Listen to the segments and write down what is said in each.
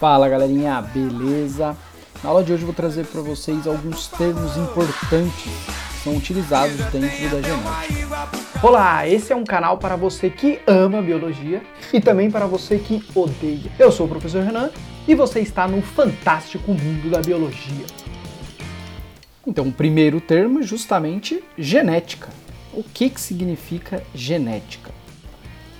Fala galerinha, beleza? Na aula de hoje eu vou trazer para vocês alguns termos importantes que são utilizados dentro da genética. Olá, esse é um canal para você que ama biologia e também para você que odeia. Eu sou o professor Renan e você está no fantástico mundo da biologia. Então, o primeiro termo é justamente genética. O que, que significa genética?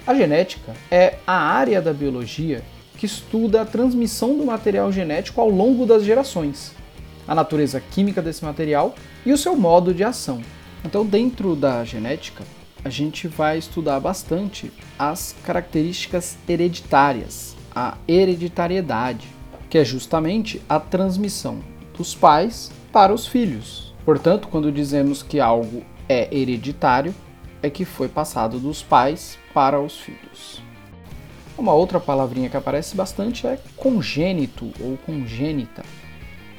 A genética é a área da biologia que estuda a transmissão do material genético ao longo das gerações, a natureza química desse material e o seu modo de ação. Então, dentro da genética, a gente vai estudar bastante as características hereditárias, a hereditariedade, que é justamente a transmissão dos pais para os filhos. Portanto, quando dizemos que algo é hereditário, é que foi passado dos pais para os filhos. Uma outra palavrinha que aparece bastante é congênito ou congênita.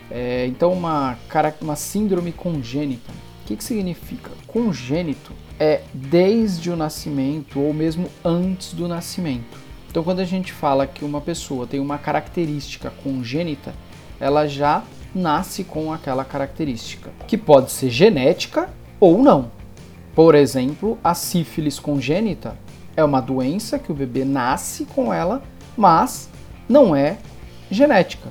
É, então, uma, uma síndrome congênita. O que, que significa? Congênito é desde o nascimento ou mesmo antes do nascimento. Então, quando a gente fala que uma pessoa tem uma característica congênita, ela já nasce com aquela característica, que pode ser genética ou não. Por exemplo, a sífilis congênita é uma doença que o bebê nasce com ela, mas não é genética,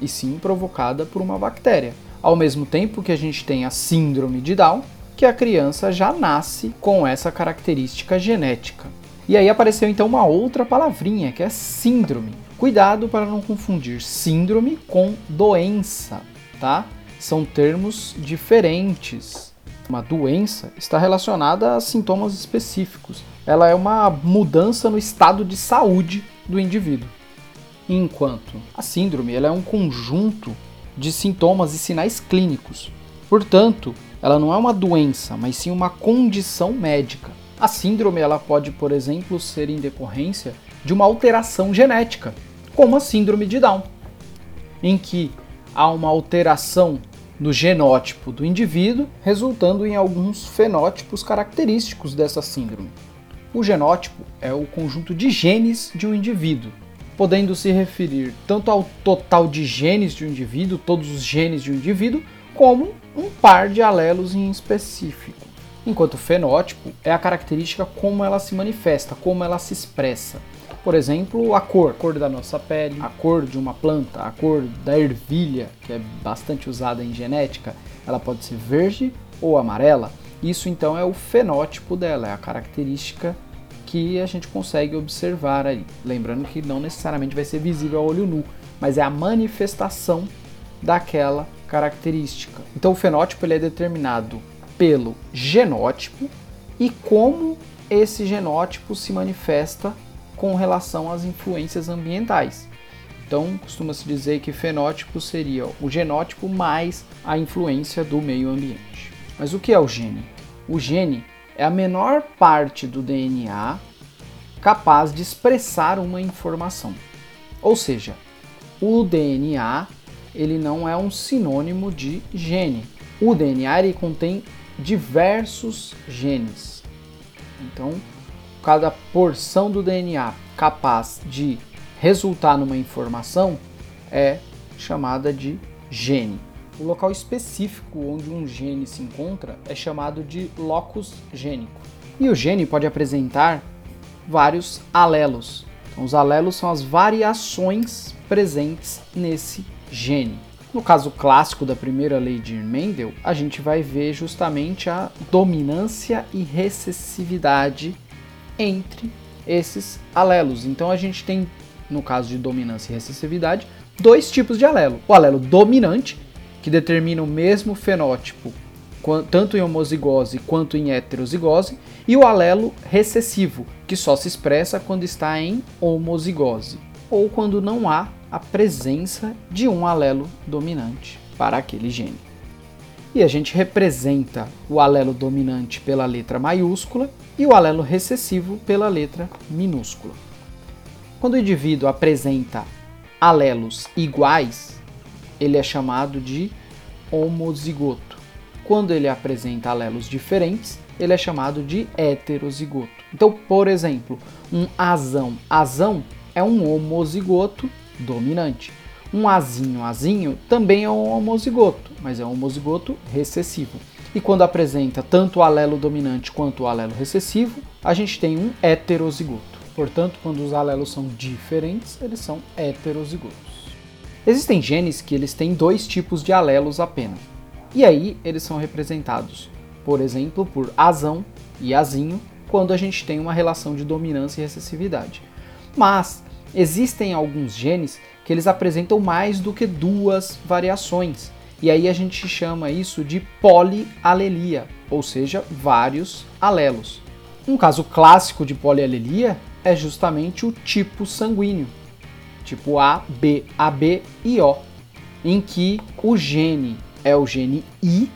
e sim provocada por uma bactéria. Ao mesmo tempo que a gente tem a síndrome de Down, que a criança já nasce com essa característica genética. E aí apareceu então uma outra palavrinha, que é síndrome. Cuidado para não confundir síndrome com doença, tá? São termos diferentes. Uma doença está relacionada a sintomas específicos. Ela é uma mudança no estado de saúde do indivíduo. Enquanto a síndrome ela é um conjunto de sintomas e sinais clínicos. Portanto, ela não é uma doença, mas sim uma condição médica. A síndrome ela pode, por exemplo, ser em decorrência de uma alteração genética, como a síndrome de Down, em que há uma alteração no genótipo do indivíduo, resultando em alguns fenótipos característicos dessa síndrome. O genótipo é o conjunto de genes de um indivíduo, podendo se referir tanto ao total de genes de um indivíduo, todos os genes de um indivíduo, como um par de alelos em específico. Enquanto o fenótipo é a característica como ela se manifesta, como ela se expressa. Por exemplo, a cor, a cor da nossa pele, a cor de uma planta, a cor da ervilha, que é bastante usada em genética, ela pode ser verde ou amarela. Isso então é o fenótipo dela, é a característica que a gente consegue observar aí. Lembrando que não necessariamente vai ser visível ao olho nu, mas é a manifestação daquela característica. Então o fenótipo ele é determinado pelo genótipo e como esse genótipo se manifesta com relação às influências ambientais. Então, costuma-se dizer que fenótipo seria o genótipo mais a influência do meio ambiente. Mas o que é o gene? O gene é a menor parte do DNA capaz de expressar uma informação. Ou seja, o DNA ele não é um sinônimo de gene. O DNA ele contém diversos genes. Então, cada porção do DNA capaz de resultar numa informação é chamada de gene. O local específico onde um gene se encontra é chamado de locus gênico. E o gene pode apresentar vários alelos. Então, os alelos são as variações presentes nesse gene. No caso clássico da primeira lei de Mendel, a gente vai ver justamente a dominância e recessividade entre esses alelos. Então a gente tem, no caso de dominância e recessividade, dois tipos de alelo. O alelo dominante, que determina o mesmo fenótipo tanto em homozigose quanto em heterozigose, e o alelo recessivo, que só se expressa quando está em homozigose, ou quando não há a presença de um alelo dominante para aquele gene. E a gente representa o alelo dominante pela letra maiúscula e o alelo recessivo pela letra minúscula. Quando o indivíduo apresenta alelos iguais, ele é chamado de homozigoto. Quando ele apresenta alelos diferentes, ele é chamado de heterozigoto. Então, por exemplo, um azão. Azão é um homozigoto dominante. Um Azinho Azinho também é um homozigoto, mas é um homozigoto recessivo. E quando apresenta tanto o alelo dominante quanto o alelo recessivo, a gente tem um heterozigoto. Portanto, quando os alelos são diferentes, eles são heterozigotos. Existem genes que eles têm dois tipos de alelos apenas. E aí eles são representados, por exemplo, por azão e azinho, quando a gente tem uma relação de dominância e recessividade. Mas existem alguns genes que eles apresentam mais do que duas variações. E aí a gente chama isso de polialelia, ou seja, vários alelos. Um caso clássico de polialelia é justamente o tipo sanguíneo, tipo A, B, AB e O, em que o gene é o gene I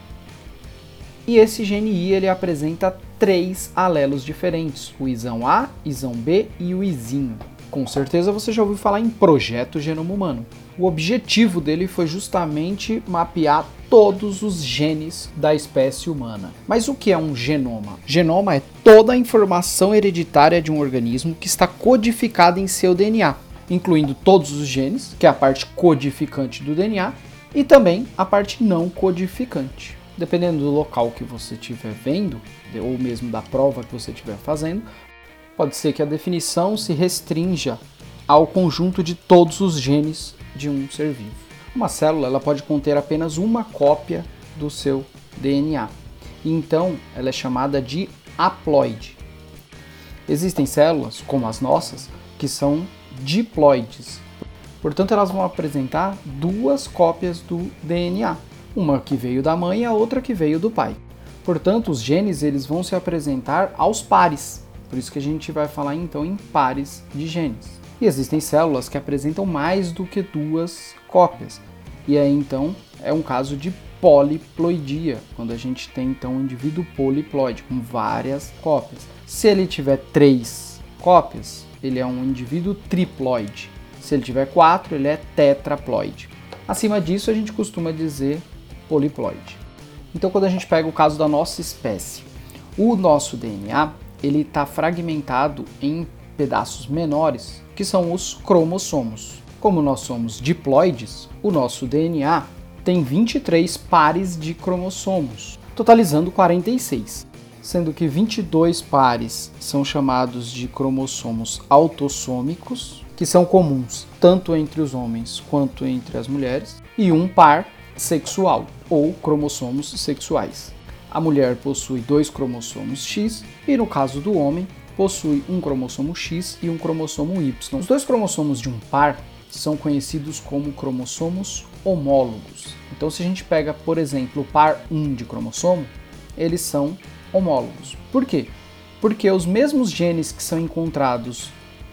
e esse gene I ele apresenta três alelos diferentes, o Isão A, Isão B e o Izinho. Com certeza você já ouviu falar em Projeto Genoma Humano. O objetivo dele foi justamente mapear todos os genes da espécie humana. Mas o que é um genoma? Genoma é toda a informação hereditária de um organismo que está codificada em seu DNA, incluindo todos os genes, que é a parte codificante do DNA, e também a parte não codificante. Dependendo do local que você estiver vendo, ou mesmo da prova que você estiver fazendo, pode ser que a definição se restrinja ao conjunto de todos os genes de um ser vivo. Uma célula ela pode conter apenas uma cópia do seu DNA. Então, ela é chamada de haploide. Existem células, como as nossas, que são diploides. Portanto, elas vão apresentar duas cópias do DNA, uma que veio da mãe e a outra que veio do pai. Portanto, os genes eles vão se apresentar aos pares. Por isso que a gente vai falar então em pares de genes. E existem células que apresentam mais do que duas cópias. E aí então é um caso de poliploidia, quando a gente tem então um indivíduo poliploide com várias cópias. Se ele tiver três cópias, ele é um indivíduo triploide. Se ele tiver quatro, ele é tetraploide. Acima disso, a gente costuma dizer poliploide. Então, quando a gente pega o caso da nossa espécie, o nosso DNA ele está fragmentado em pedaços menores, que são os cromossomos. Como nós somos diploides, o nosso DNA tem 23 pares de cromossomos, totalizando 46, sendo que 22 pares são chamados de cromossomos autossômicos, que são comuns tanto entre os homens quanto entre as mulheres, e um par sexual, ou cromossomos sexuais. A mulher possui dois cromossomos X e, no caso do homem, possui um cromossomo X e um cromossomo Y. Os dois cromossomos de um par são conhecidos como cromossomos homólogos. Então, se a gente pega, por exemplo, o par 1 de cromossomo, eles são homólogos. Por quê? Porque os mesmos genes que são encontrados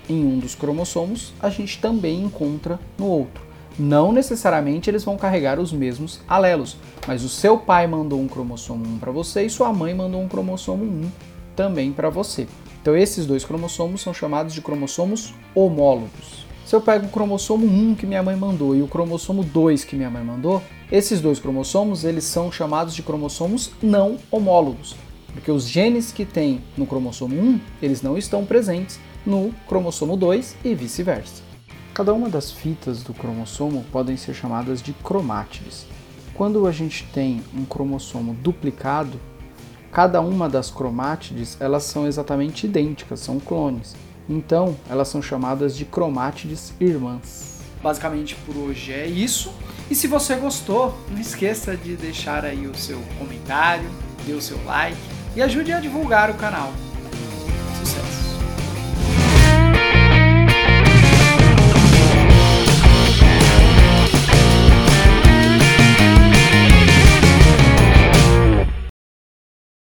em um dos cromossomos, a gente também encontra no outro. Não necessariamente eles vão carregar os mesmos alelos, mas o seu pai mandou um cromossomo 1 para você e sua mãe mandou um cromossomo 1 também para você. Então esses dois cromossomos são chamados de cromossomos homólogos. Se eu pego o cromossomo 1 que minha mãe mandou e o cromossomo 2 que minha mãe mandou, esses dois cromossomos eles são chamados de cromossomos não homólogos, porque os genes que tem no cromossomo 1, eles não estão presentes no cromossomo 2 e vice-versa. Cada uma das fitas do cromossomo podem ser chamadas de cromátides. Quando a gente tem um cromossomo duplicado, Cada uma das cromátides, elas são exatamente idênticas, são clones. Então, elas são chamadas de cromátides irmãs. Basicamente por hoje é isso. E se você gostou, não esqueça de deixar aí o seu comentário, dê o seu like e ajude a divulgar o canal.